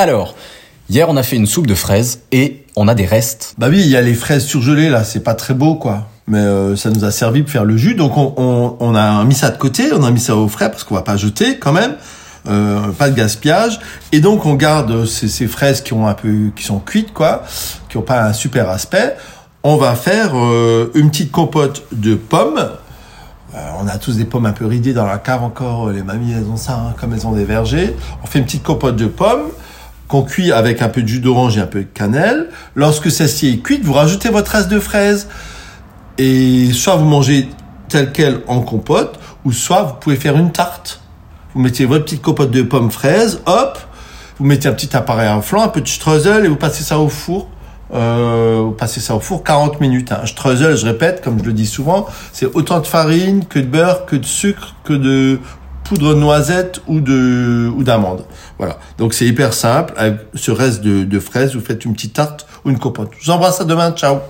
Alors, hier on a fait une soupe de fraises et on a des restes. Bah oui, il y a les fraises surgelées là, c'est pas très beau quoi. Mais euh, ça nous a servi pour faire le jus, donc on, a mis ça de côté, on a mis ça au frais parce qu'on va pas jeter quand même. Euh, pas de gaspillage. Et donc on garde ces, fraises qui ont un peu qui sont cuites quoi qui ont pas un super aspect. On va faire euh, une petite compote de pommes. On a tous des pommes un peu ridées dans la cave encore. Les mamies elles ont ça hein, comme elles ont des vergers. On fait une petite compote de pommes qu'on cuit avec un peu de jus d'orange et un peu de cannelle lorsque celle-ci est cuite vous rajoutez votre reste de fraises et soit vous mangez tel quel en compote ou soit vous pouvez faire une tarte vous mettez votre petite copote de pommes fraises, hop, vous mettez un petit appareil à flanc, un petit streusel et vous passez ça au four. Euh, vous passez ça au four 40 minutes. Un streusel, je répète, comme je le dis souvent, c'est autant de farine que de beurre, que de sucre, que de poudre de noisette ou de ou d'amande. Voilà. Donc c'est hyper simple. Avec ce reste de, de fraises, vous faites une petite tarte ou une compote. Je vous embrasse à demain. Ciao.